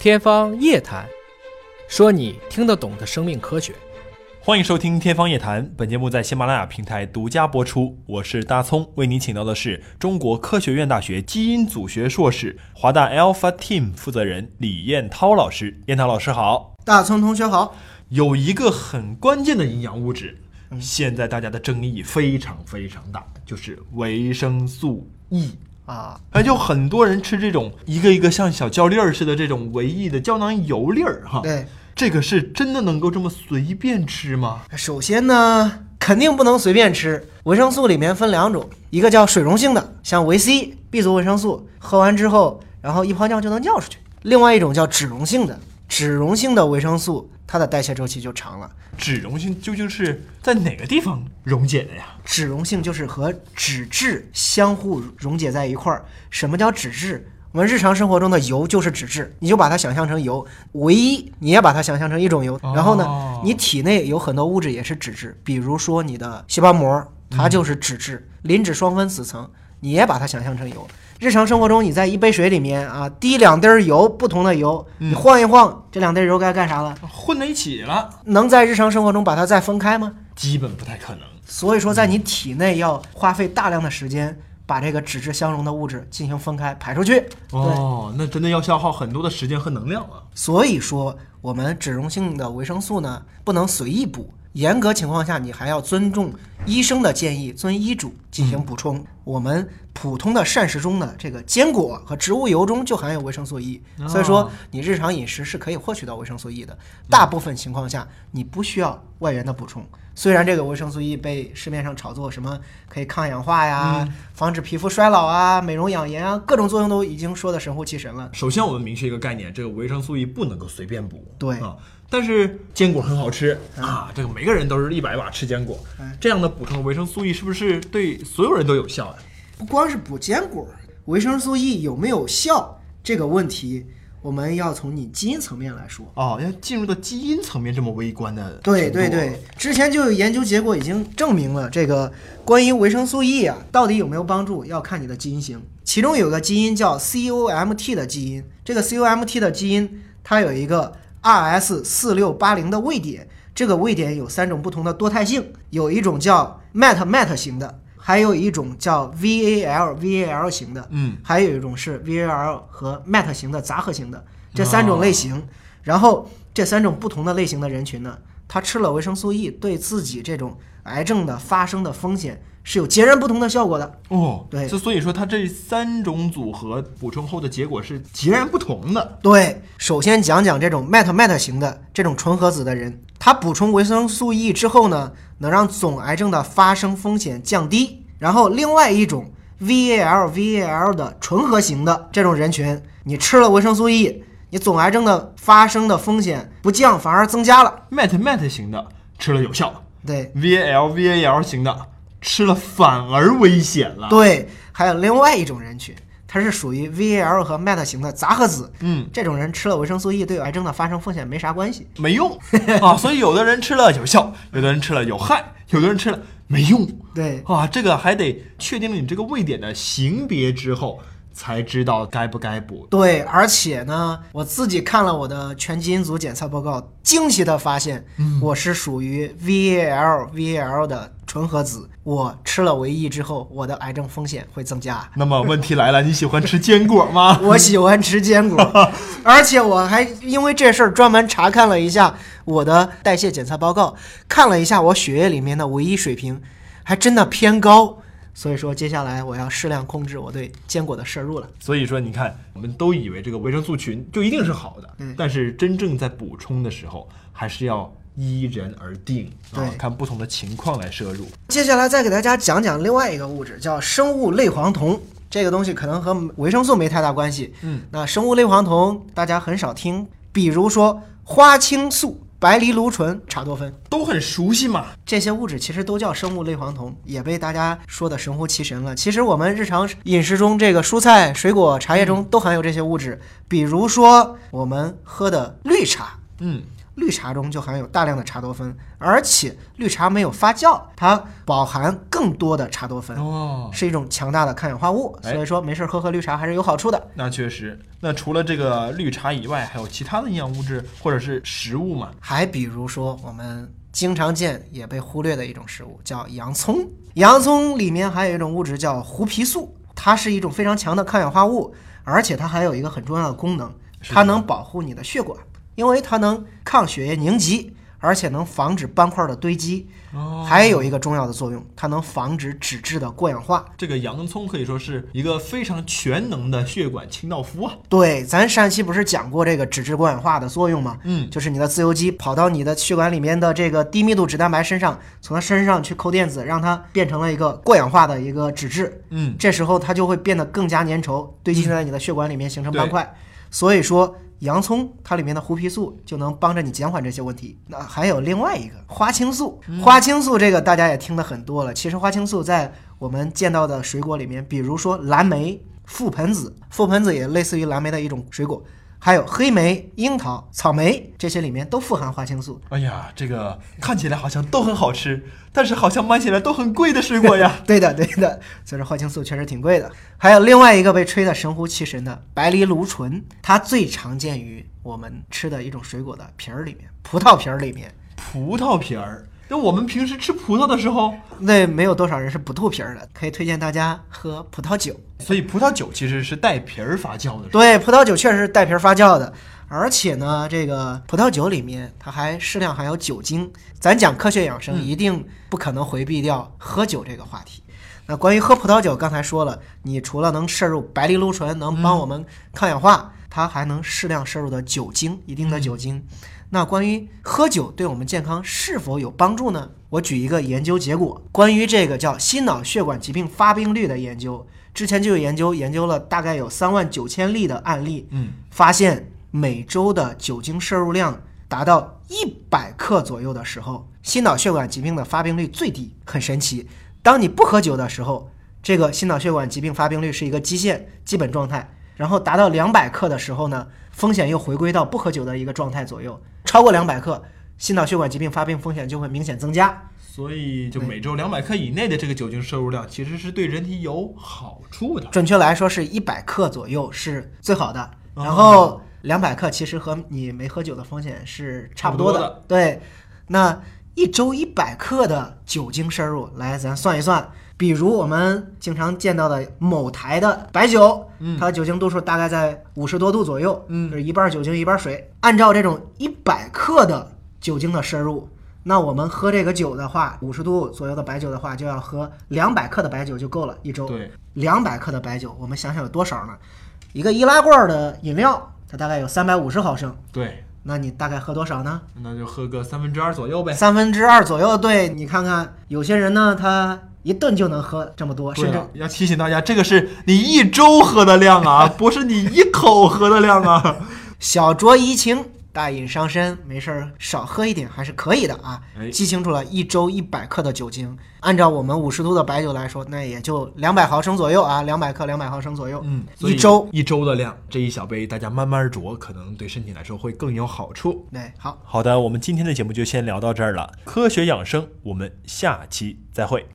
天方夜谭，说你听得懂的生命科学。欢迎收听《天方夜谭》，本节目在喜马拉雅平台独家播出。我是大葱，为您请到的是中国科学院大学基因组学硕士、华大 Alpha Team 负责人李彦涛老师。彦涛老师好，大葱同学好。有一个很关键的营养物质，现在大家的争议非常非常大，就是维生素 E 啊。哎，就很多人吃这种一个一个像小胶粒儿似的这种维 E 的胶囊油粒儿，哈。对。这个是真的能够这么随便吃吗？首先呢，肯定不能随便吃。维生素里面分两种，一个叫水溶性的，像维 C、B 族维生素，喝完之后，然后一泡尿就能尿出去；另外一种叫脂溶性的，脂溶性的维生素，它的代谢周期就长了。脂溶性究竟是在哪个地方溶解的呀？脂溶性就是和脂质相互溶解在一块儿。什么叫脂质？我们日常生活中的油就是脂质，你就把它想象成油；唯一你也把它想象成一种油。然后呢，你体内有很多物质也是脂质，比如说你的细胞膜，它就是脂质，磷脂双分子层，你也把它想象成油。日常生活中，你在一杯水里面啊滴两滴油，不同的油，你晃一晃，这两滴油该干啥了？混在一起了。能在日常生活中把它再分开吗？基本不太可能。所以说，在你体内要花费大量的时间。把这个脂质相融的物质进行分开排出去。哦，那真的要消耗很多的时间和能量啊。所以说，我们脂溶性的维生素呢，不能随意补，严格情况下，你还要尊重医生的建议，遵医嘱进行补充。我们普通的膳食中的这个坚果和植物油中就含有维生素 E，所以说你日常饮食是可以获取到维生素 E 的。大部分情况下，你不需要外源的补充。虽然这个维生素 E 被市面上炒作什么可以抗氧化呀、防止皮肤衰老啊、美容养颜啊，各种作用都已经说的神乎其神了。首先，我们明确一个概念，这个维生素 E 不能够随便补。对啊，但是坚果很好吃啊，这个每个人都是一百把吃坚果。这样的补充维生素 E 是不是对所有人都有效呀？不光是补坚果，维生素 E 有没有效这个问题。我们要从你基因层面来说哦，要进入到基因层面这么微观的。对对对，之前就有研究结果已经证明了，这个关于维生素 E 啊，到底有没有帮助，要看你的基因型。其中有个基因叫 COMT 的基因，这个 COMT 的基因它有一个 RS 四六八零的位点，这个位点有三种不同的多态性，有一种叫 mat mat 型的。还有一种叫 VAL VAL 型的，嗯，还有一种是 VAL 和 mat 型的杂合型的这三种类型。然后这三种不同的类型的人群呢，他吃了维生素 E，对自己这种癌症的发生的风险是有截然不同的效果的。哦，对，就所以说它这三种组合补充后的结果是截然不同的。对，首先讲讲这种 MET MET 型的这种纯合子的人，他补充维生素 E 之后呢，能让总癌症的发生风险降低。然后，另外一种 VAL VAL 的纯合型的这种人群，你吃了维生素 E，你总癌症的发生的风险不降，反而增加了。MET MET 型的吃了有效，对；VAL VAL 型的吃了反而危险了。对，还有另外一种人群，它是属于 VAL 和 MET 型的杂合子。嗯，这种人吃了维生素 E，对癌症的发生风险没啥关系，没用 啊。所以有的人吃了有效，有的人吃了有害，有的人吃了。没用，对啊，这个还得确定了你这个位点的型别之后，才知道该不该补。对，而且呢，我自己看了我的全基因组检测报告，惊奇的发现，我是属于 VAL VAL 的纯合子。我吃了维 E 之后，我的癌症风险会增加。那么问题来了，你喜欢吃坚果吗？我喜欢吃坚果，而且我还因为这事儿专门查看了一下我的代谢检测报告，看了一下我血液里面的维 E 水平，还真的偏高。所以说，接下来我要适量控制我对坚果的摄入了。所以说，你看，我们都以为这个维生素群就一定是好的，嗯，但是真正在补充的时候，还是要。依人而定，啊，看不同的情况来摄入。接下来再给大家讲讲另外一个物质，叫生物类黄酮。这个东西可能和维生素没太大关系。嗯，那生物类黄酮大家很少听，比如说花青素、白藜芦醇、茶多酚，都很熟悉嘛。这些物质其实都叫生物类黄酮，也被大家说的神乎其神了。其实我们日常饮食中，这个蔬菜、水果、茶叶中都含有这些物质。比如说我们喝的绿茶，嗯。绿茶中就含有大量的茶多酚，而且绿茶没有发酵，它饱含更多的茶多酚，哦，是一种强大的抗氧化物。哎所以说，没事儿喝喝绿茶还是有好处的。那确实。那除了这个绿茶以外，还有其他的营养物质或者是食物吗？还比如说，我们经常见也被忽略的一种食物叫洋葱。洋葱里面还有一种物质叫胡皮素，它是一种非常强的抗氧化物，而且它还有一个很重要的功能，它能保护你的血管，因为它能抗血液凝集，而且能防止斑块的堆积。哦还有一个重要的作用，它能防止脂质的过氧化。这个洋葱可以说是一个非常全能的血管清道夫啊。对，咱上期不是讲过这个脂质过氧化的作用吗？嗯，就是你的自由基跑到你的血管里面的这个低密度脂蛋白身上，从它身上去抠电子，让它变成了一个过氧化的一个脂质。嗯，这时候它就会变得更加粘稠，堆积在你的血管里面形成斑块。所以说，洋葱它里面的胡皮素就能帮着你减缓这些问题。那还有另外一个花青素，花青素这个大家也听得很多了。其实花青素在我们见到的水果里面，比如说蓝莓、覆盆子，覆盆子也类似于蓝莓的一种水果。还有黑莓、樱桃、草莓这些里面都富含花青素。哎呀，这个看起来好像都很好吃，但是好像买起来都很贵的水果呀。对的，对的，所以说花青素确实挺贵的。还有另外一个被吹得神乎其神的白藜芦醇，它最常见于我们吃的一种水果的皮儿里面，葡萄皮儿里面。葡萄皮儿，那我们平时吃葡萄的时候，那没有多少人是不吐皮儿的，可以推荐大家喝葡萄酒。所以葡萄酒其实是带皮儿发酵的。对，葡萄酒确实是带皮儿发酵的，而且呢，这个葡萄酒里面它还适量含有酒精。咱讲科学养生，一定不可能回避掉喝酒这个话题。那关于喝葡萄酒，刚才说了，你除了能摄入白藜芦醇，能帮我们抗氧化，它还能适量摄入的酒精，一定的酒精。那关于喝酒对我们健康是否有帮助呢？我举一个研究结果，关于这个叫心脑血管疾病发病率的研究，之前就有研究研究了大概有三万九千例的案例，嗯，发现每周的酒精摄入量达到一百克左右的时候，心脑血管疾病的发病率最低，很神奇。当你不喝酒的时候，这个心脑血管疾病发病率是一个基线基本状态，然后达到两百克的时候呢，风险又回归到不喝酒的一个状态左右，超过两百克，心脑血管疾病发病风险就会明显增加。所以就每周两百克以内的这个酒精摄入量，其实是对人体有好处的。准确来说是一百克左右是最好的，哦然后两百克其实和你没喝酒的风险是差不多的。对，那一周一百克的酒精摄入，来咱算一算，比如我们经常见到的某台的白酒，它的酒精度数大概在五十多度左右，嗯就是一半酒精一半水。按照这种一百克的酒精的摄入。那我们喝这个酒的话，五十度左右的白酒的话，就要喝两百克的白酒就够了，一周。对，两百克的白酒，我们想想有多少呢？一个易拉罐的饮料，它大概有三百五十毫升，对，那你大概喝多少呢？那就喝个三分之二左右呗。三分之二左右。对你看看，有些人呢，他一顿就能喝这么多，甚至，要提醒大家，这个是你一周喝的量啊，不是你一口喝的量啊。小酌怡情，大饮伤身，没事儿少喝一点还是可以的啊哎。记清楚了，一周一百克的酒精，按照我们五十度的白酒来说，那也就两百毫升左右啊，两百克，两百毫升左右。嗯，一周。一周的量，这一小杯大家慢慢酌，可能对身体来说会更有好处。对，好。好的，我们今天的节目就先聊到这儿了。科学养生，我们下期再会。